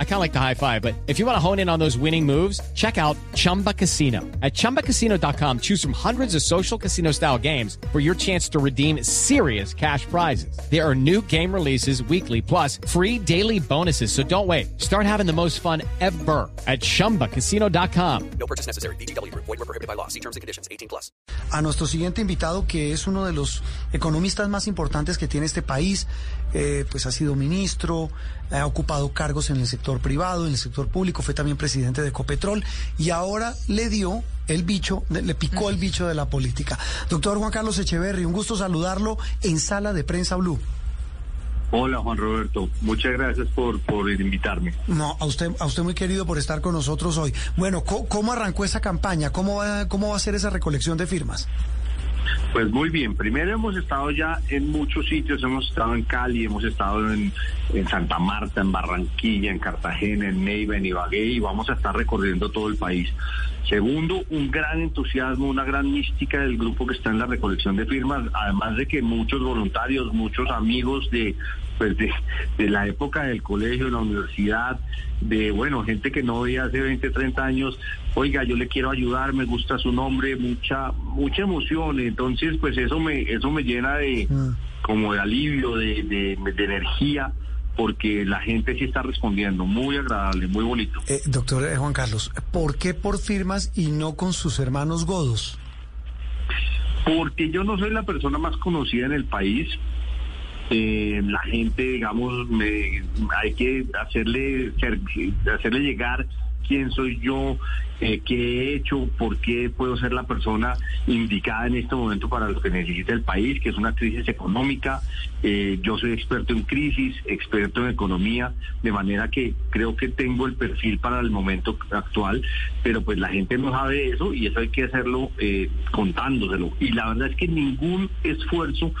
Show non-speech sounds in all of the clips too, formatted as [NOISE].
I kind of like the high five, but if you want to hone in on those winning moves, check out Chumba Casino. At ChumbaCasino.com, choose from hundreds of social casino style games for your chance to redeem serious cash prizes. There are new game releases weekly, plus free daily bonuses. So don't wait. Start having the most fun ever at ChumbaCasino.com. No purchase necessary. BGW. Void were prohibited by law. See terms and conditions. 18 plus. A nuestro siguiente invitado, que es uno de los economistas más importantes que tiene este país, eh, pues ha sido ministro, ha ocupado cargos en el sector privado, en el sector público, fue también presidente de Ecopetrol y ahora le dio el bicho, le picó el bicho de la política. Doctor Juan Carlos Echeverry, un gusto saludarlo en Sala de Prensa Blue. Hola Juan Roberto, muchas gracias por, por invitarme. No, a usted, a usted muy querido por estar con nosotros hoy. Bueno, ¿cómo, cómo arrancó esa campaña? ¿Cómo va, ¿Cómo va a ser esa recolección de firmas? Pues muy bien, primero hemos estado ya en muchos sitios, hemos estado en Cali, hemos estado en, Santa Marta, en Barranquilla, en Cartagena, en Neiva, en Ibagué y vamos a estar recorriendo todo el país. Segundo, un gran entusiasmo, una gran mística del grupo que está en la recolección de firmas, además de que muchos voluntarios, muchos amigos de pues de, de, la época del colegio, de la universidad, de, bueno, gente que no veía hace 20, 30 años, oiga, yo le quiero ayudar, me gusta su nombre, mucha, mucha emoción, entonces pues eso me, eso me llena de, mm. como de alivio, de, de, de energía porque la gente sí está respondiendo, muy agradable, muy bonito. Eh, doctor Juan Carlos, ¿por qué por firmas y no con sus hermanos godos? Porque yo no soy la persona más conocida en el país, eh, la gente, digamos, me, hay que hacerle, hacerle llegar quién soy yo, eh, qué he hecho, por qué puedo ser la persona indicada en este momento para lo que necesita el país, que es una crisis económica. Eh, yo soy experto en crisis, experto en economía, de manera que creo que tengo el perfil para el momento actual, pero pues la gente no sabe eso y eso hay que hacerlo eh, contándoselo. Y la verdad es que ningún esfuerzo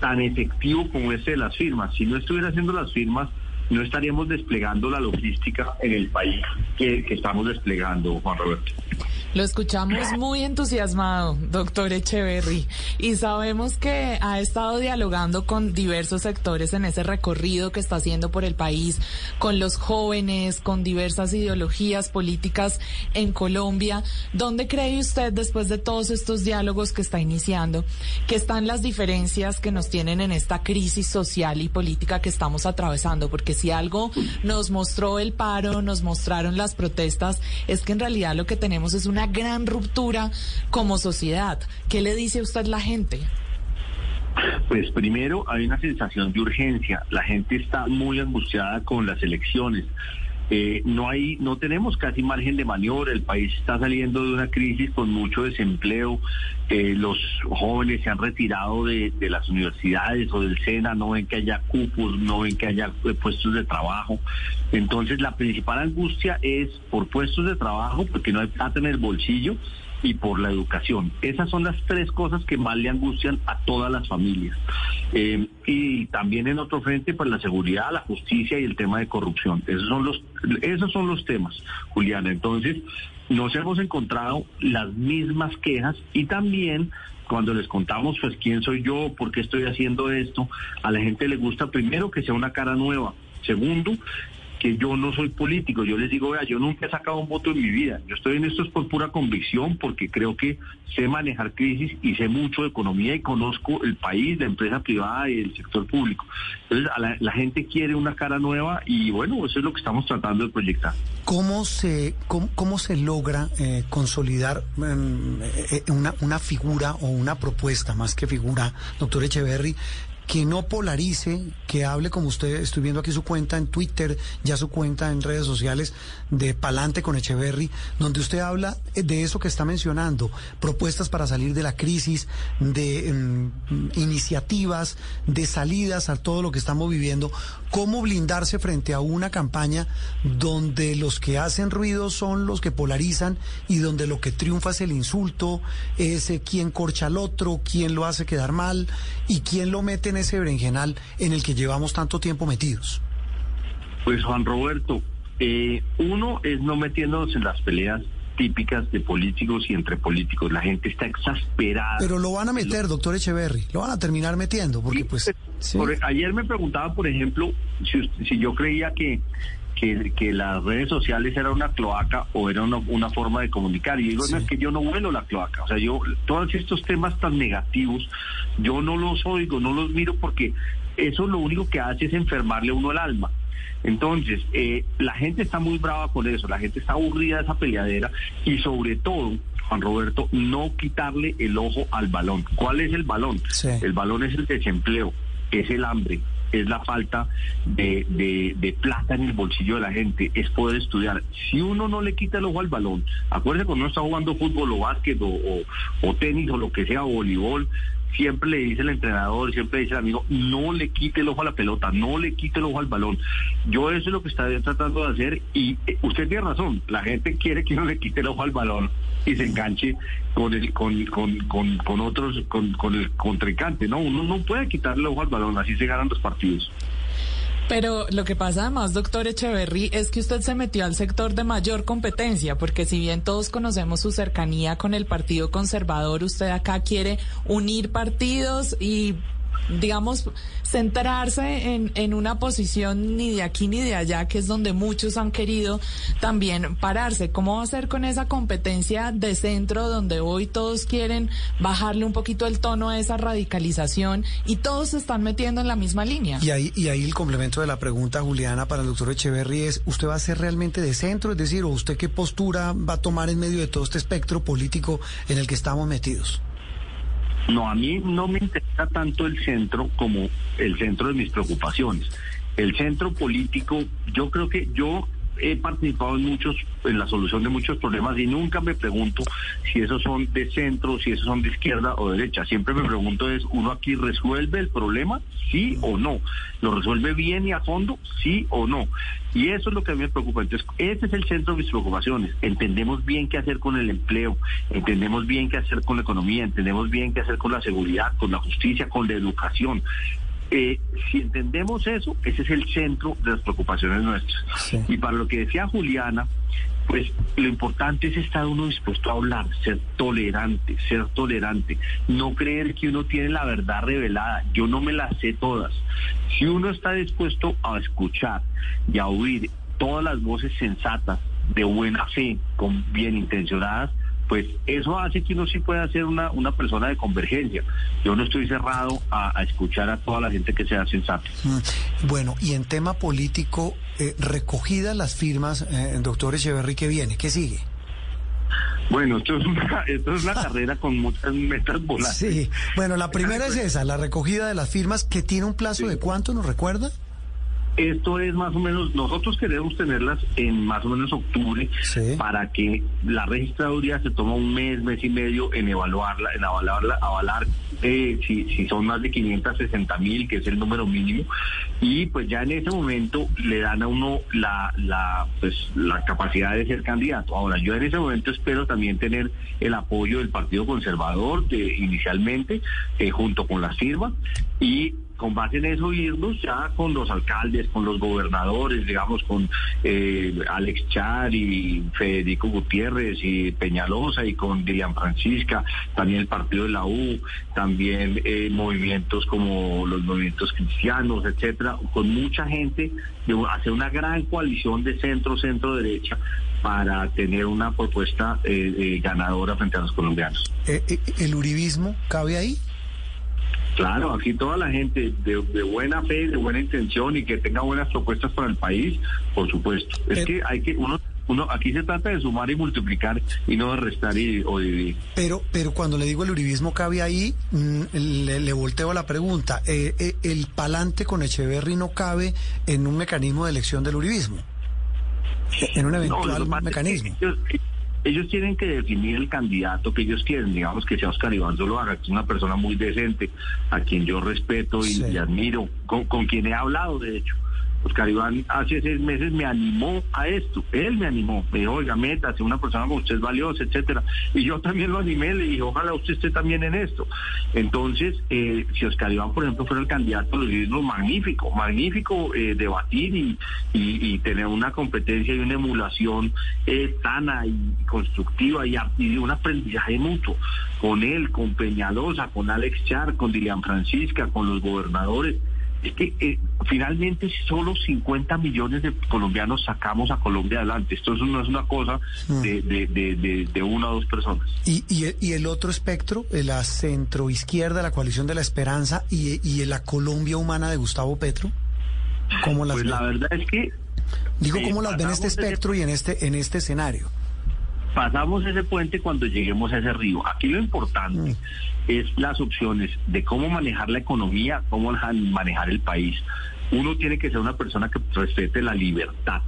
tan efectivo como ese de las firmas. Si no estuviera haciendo las firmas, no estaríamos desplegando la logística en el país que, estamos desplegando, Juan Roberto. Lo escuchamos muy entusiasmado, doctor Echeverry, y sabemos que ha estado dialogando con diversos sectores en ese recorrido que está haciendo por el país, con los jóvenes, con diversas ideologías políticas en Colombia. ¿Dónde cree usted, después de todos estos diálogos que está iniciando, que están las diferencias que nos tienen en esta crisis social y política que estamos atravesando? Porque si algo nos mostró el paro, nos mostraron las protestas, es que en realidad lo que tenemos es una gran ruptura como sociedad. ¿Qué le dice a usted la gente? Pues primero hay una sensación de urgencia. La gente está muy angustiada con las elecciones. Eh, no hay, no tenemos casi margen de maniobra. El país está saliendo de una crisis con mucho desempleo. Eh, los jóvenes se han retirado de, de, las universidades o del SENA, no ven que haya cupos, no ven que haya eh, puestos de trabajo. Entonces, la principal angustia es por puestos de trabajo, porque no hay plata en el bolsillo y por la educación. Esas son las tres cosas que más le angustian a todas las familias. Eh, y también en otro frente, pues la seguridad, la justicia y el tema de corrupción. Esos son los, esos son los temas, Juliana. Entonces, nos hemos encontrado las mismas quejas y también cuando les contamos, pues, quién soy yo, por qué estoy haciendo esto, a la gente le gusta primero que sea una cara nueva. Segundo, que yo no soy político. Yo les digo, vea, yo nunca he sacado un voto en mi vida. Yo estoy en esto por pura convicción, porque creo que sé manejar crisis y sé mucho de economía y conozco el país, la empresa privada y el sector público. Entonces, a la, gente quiere una cara nueva y bueno, eso es lo que estamos tratando de proyectar. ¿Cómo se, cómo, cómo se logra eh, consolidar eh, una, una figura o una propuesta, más que figura, doctor Echeverry, que no polarice, que hable como usted, estoy viendo aquí su cuenta en Twitter, ya su cuenta en redes sociales de Palante con Echeverry, donde usted habla de eso que está mencionando, propuestas para salir de la crisis, de um, iniciativas, de salidas a todo lo que estamos viviendo, cómo blindarse frente a una campaña donde los que hacen ruido son los que polarizan y donde lo que triunfa es el insulto, es eh, quién corcha al otro, quién lo hace quedar mal y quién lo mete en ese berenjenal en el que llevamos tanto tiempo metidos? Pues Juan Roberto, eh, uno es no metiéndonos en las peleas típicas de políticos y entre políticos. La gente está exasperada. Pero lo van a meter, doctor Echeverry, lo van a terminar metiendo, porque pues... sí. Por- ayer me preguntaba, por ejemplo, si, si yo creía que, que, que las redes sociales era una cloaca o era una, una forma de comunicar. Y digo, no, es que yo no vuelo la cloaca. O sea, yo, todos estos temas tan negativos, yo no los oigo, no los miro porque eso lo único que hace es enfermarle a uno el alma. Entonces, eh, la gente está muy brava con eso, la gente está aburrida de esa peleadera y sobre todo, Juan Roberto, no quitarle el ojo al balón. ¿Cuál es el balón? Sí. El balón es el desempleo, es el hambre, es la falta de, de- de plata en el bolsillo de la gente, es poder estudiar. Si uno no le quita el ojo al balón, acuérdense cuando uno está jugando fútbol o básquet o, o- o tenis o lo que sea, o voleibol, siempre le dice el entrenador, siempre le dice el amigo, no le quite el ojo a la pelota, no le quite el ojo al balón. Yo eso es lo que está tratando de hacer y eh, usted tiene razón, la gente quiere que uno le quite el ojo al balón y se enganche con el con, con, con, con otros con, con el contrincante, no, uno no puede quitarle el ojo al balón, así se ganan los partidos. Pero lo que pasa además, doctor Echeverry, es que usted se metió al sector de mayor competencia, porque si bien todos conocemos su cercanía con el Partido Conservador, usted acá quiere unir partidos y digamos, centrarse en, en una posición ni de aquí ni de allá, que es donde muchos han querido también pararse. ¿Cómo va a ser con esa competencia de centro donde hoy todos quieren bajarle un poquito el tono a esa radicalización y todos se están metiendo en la misma línea? Y ahí, y ahí el complemento de la pregunta, Juliana, para el doctor Echeverry es, ¿usted va a ser realmente de centro? Es decir, ¿o usted qué postura va a tomar en medio de todo este espectro político en el que estamos metidos? No, a mí no me interesa tanto el centro como el centro de mis preocupaciones. El centro político, yo creo que yo he participado en muchos, en la solución de muchos problemas y nunca me pregunto si esos son de centro, si esos son de izquierda o derecha. Siempre me pregunto es, ¿uno aquí resuelve el problema? Sí o no. ¿Lo resuelve bien y a fondo? Sí o no. Y eso es lo que a mí me preocupa. Entonces, ese es el centro de mis preocupaciones. Entendemos bien qué hacer con el empleo, entendemos bien qué hacer con la economía, entendemos bien qué hacer con la seguridad, con la justicia, con la educación. Eh, si entendemos eso, ese es el centro de las preocupaciones nuestras. Sí. Y para lo que decía Juliana, pues lo importante es estar uno dispuesto a hablar, ser tolerante, ser tolerante, no creer que uno tiene la verdad revelada. Yo no me las sé todas. Si uno está dispuesto a escuchar y a oír todas las voces sensatas, de buena fe, con bien intencionadas, pues eso hace que uno sí pueda ser una, una persona de convergencia. Yo no estoy cerrado a, a escuchar a toda la gente que sea sensata. Mm, Bueno, y en tema político, eh, recogidas las firmas, eh, doctor Echeverry, ¿qué viene? ¿Qué sigue? Bueno, esto es una, [LAUGHS] esto es una carrera con muchas metas volantes. Sí, bueno, la primera [LAUGHS] es esa, la recogida de las firmas, que tiene un plazo de cuánto, ¿nos recuerda? Esto es más o menos, nosotros queremos tenerlas en más o menos octubre Sí. para que la registraduría se toma un mes, mes y medio en evaluarla, en avalarla, avalar eh, si, si son más de 560 mil, que es el número mínimo, y pues ya en ese momento le dan a uno la, la, pues, la capacidad de ser candidato. Ahora, yo en ese momento espero también tener el apoyo del Partido Conservador de, inicialmente, eh, junto con las firmas, y con base en eso irnos ya con los alcaldes, con los gobernadores, digamos, con eh, Alex Char y Federico Gutiérrez y Peñalosa y con Dilian Francisca, también el partido de la U, también eh, movimientos como los movimientos cristianos, etcétera, con mucha gente, de hacer una gran coalición de centro, centro derecha para tener una propuesta eh, ganadora frente a los colombianos. ¿El uribismo cabe ahí? Claro, aquí toda la gente de, de buena fe, de buena intención y que tenga buenas propuestas para el país, por supuesto. Es Eh. que hay que uno uno aquí se trata de sumar y multiplicar y no de restar y, o dividir. Pero, pero cuando le digo el uribismo cabe ahí, mm, le, le volteo la pregunta. Eh, eh, ¿El palante con Echeverry no cabe en un mecanismo de elección del uribismo? En un eventual pasa es que mecanismo. Ellos, tienen que definir el candidato que ellos quieren, digamos que sea Oscar Iván Zuluaga, que es una persona muy decente, a quien yo respeto y, Sí. y admiro, con, con quien he hablado de hecho. Oscar Iván hace seis meses me animó a esto, él me animó, me dijo, oiga, métase, una persona como usted es valiosa, etcétera. Y yo también lo animé, le dije, ojalá usted esté también en esto. Entonces, eh, si Oscar Iván, por ejemplo, fuera el candidato los libros, magnífico, magnífico eh, debatir y, tener una competencia y una emulación eh, sana y constructiva y, y un aprendizaje mutuo con él, con Peñalosa, con Alex Char, con Dilian Francisca, con los gobernadores es que eh, finalmente solo 50 millones de colombianos sacamos a Colombia adelante. Esto no es una cosa de, de, de, de una o dos personas. ¿Y, y, y el otro espectro, la centroizquierda, la coalición de la esperanza y, y la Colombia humana de Gustavo Petro? ¿Cómo las pues ven? la verdad es que... Digo, eh, ¿cómo las ven en este espectro y en este, en este escenario? Pasamos ese puente cuando lleguemos a ese río. Aquí lo importante es las opciones de cómo manejar la economía, cómo manejar el país. Uno tiene que ser una persona que respete la libertad.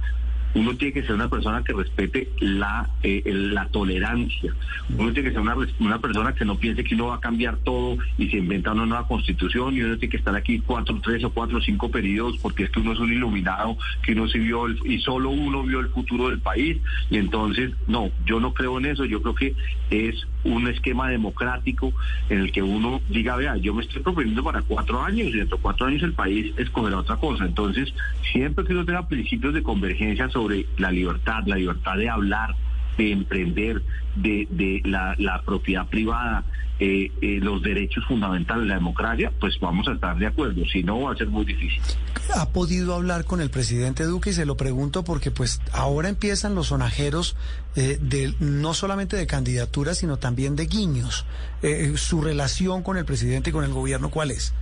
Uno tiene que ser una persona que respete la, eh, la tolerancia. Uno tiene que ser una, una persona que no piense que uno va a cambiar todo y se inventa una nueva constitución y uno tiene que estar aquí cuatro, tres o cuatro cinco periodos porque es que uno es un iluminado, que uno sí vio el- y solo uno vio el futuro del país. Y entonces, no, yo no creo en eso. Yo creo que es un esquema democrático en el que uno diga, vea, yo me estoy proponiendo para cuatro años y dentro de cuatro años el país escogerá otra cosa. Entonces, siempre que uno tenga principios de convergencia sobre la libertad, la libertad de hablar, de emprender, de, de la, la propiedad privada, eh, eh, los derechos fundamentales de la democracia, pues vamos a estar de acuerdo. Si no, va a ser muy difícil. ¿Ha podido hablar con el presidente Duque? Y se lo pregunto porque pues ahora empiezan los sonajeros eh, de, no solamente de candidaturas, sino también de guiños. Eh, ¿Su relación con el presidente y con el gobierno cuál es?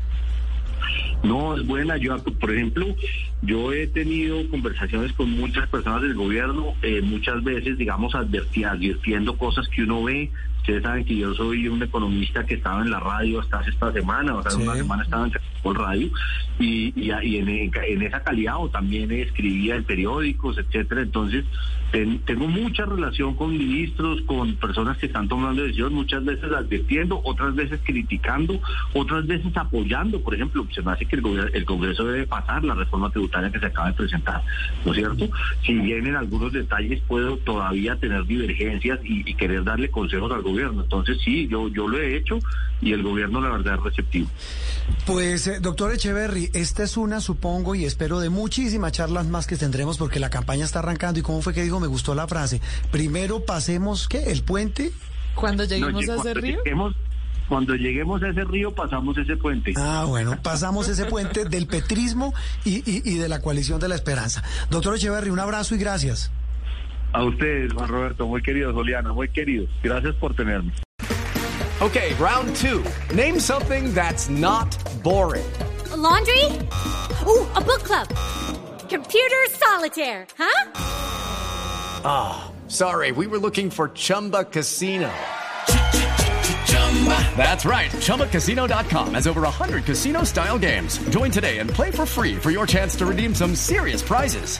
No, es buena. Yo, por ejemplo, yo he tenido conversaciones con muchas personas del gobierno, eh, muchas veces, digamos, adverti- advirtiendo cosas que uno ve. Ustedes saben que yo soy un economista que estaba en la radio hasta esta semana, o sea, Sí. una semana estaba en el radio, y, y, y en, en esa calidad, o también escribía en periódicos, etcétera. Entonces, ten- tengo mucha relación con ministros, con personas que están tomando decisiones, muchas veces advirtiendo, otras veces criticando, otras veces apoyando. Por ejemplo, se me hace que el, Congreso debe pasar la reforma tributaria que se acaba de presentar, ¿no es cierto? Si bien en algunos detalles puedo todavía tener divergencias y, y querer darle consejos al gobierno. Entonces, sí, yo, yo lo he hecho y el gobierno, la verdad, es receptivo. Pues, eh, doctor Echeverry, esta es una, supongo, y espero de muchísimas charlas más que tendremos porque la campaña está arrancando. ¿Y cómo fue que dijo? Me gustó la frase. Primero pasemos, ¿qué? ¿El puente? Cuando lleguemos No, a ese río. Lleguemos, cuando lleguemos a ese río, pasamos ese puente. Ah, bueno, pasamos ese puente del petrismo y, y- y de la coalición de la esperanza. Doctor Echeverry, un abrazo y gracias. A ustedes, Juan Roberto, muy queridos, Juliana, muy queridos. Gracias por tenerme. Okay, round two. Name something that's not boring. A laundry? Ooh, a book club. Computer solitaire, huh? Ah, sorry, we were looking for Chumba Casino. That's right. ChumbaCasino.com has over 100 casino style games. Join today and play for free for your chance to redeem some serious prizes.